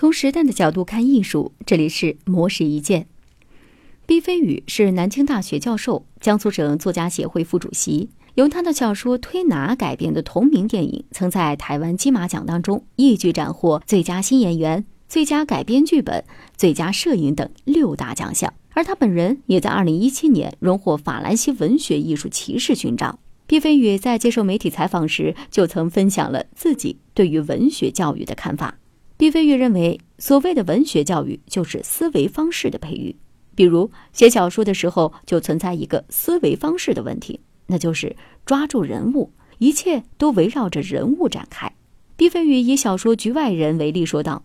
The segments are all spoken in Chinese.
从时代的角度看艺术，这里是魔石一见。毕飞宇是南京大学教授，江苏省作家协会副主席。由他的小说《推拿》改编的同名电影，曾在台湾金马奖当中一举斩获最佳新演员、最佳改编剧本、最佳摄影等六大奖项。而他本人也在2017年荣获法兰西文学艺术骑士勋章。毕飞宇在接受媒体采访时，就曾分享了自己对于文学教育的看法。毕飞宇认为，所谓的文学教育就是思维方式的培育。比如写小说的时候，就存在一个思维方式的问题，那就是抓住人物，一切都围绕着人物展开。毕飞宇以小说《局外人》为例说道：“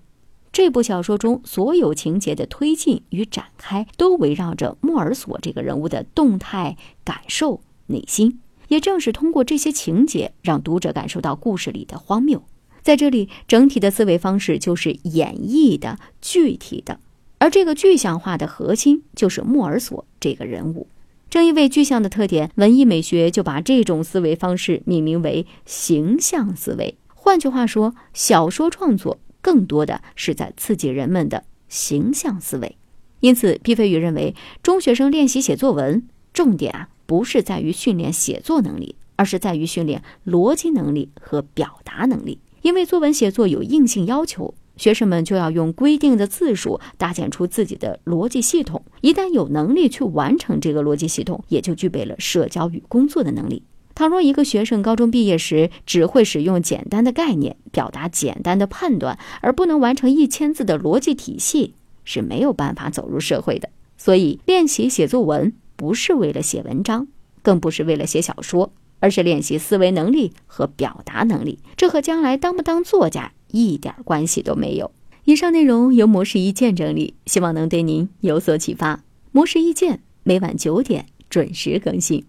这部小说中所有情节的推进与展开，都围绕着莫尔索这个人物的动态感受、内心。也正是通过这些情节，让读者感受到故事里的荒谬。”在这里，整体的思维方式就是演绎的、具体的，而这个具象化的核心就是莫尔索这个人物。正因为具象的特点，文艺美学就把这种思维方式命名为形象思维。换句话说，小说创作更多的是在刺激人们的形象思维。因此，毕飞宇认为，中学生练习写作文，重点啊不是在于训练写作能力，而是在于训练逻辑能力和表达能力。因为作文写作有硬性要求，学生们就要用规定的字数搭建出自己的逻辑系统。一旦有能力去完成这个逻辑系统，也就具备了社交与工作的能力。倘若一个学生高中毕业时只会使用简单的概念表达简单的判断，而不能完成一千字的逻辑体系，是没有办法走入社会的。所以，练习写作文不是为了写文章，更不是为了写小说。而是练习思维能力和表达能力，这和将来当不当作家一点关系都没有。以上内容由模式意见整理，希望能对您有所启发。模式意见每晚九点准时更新。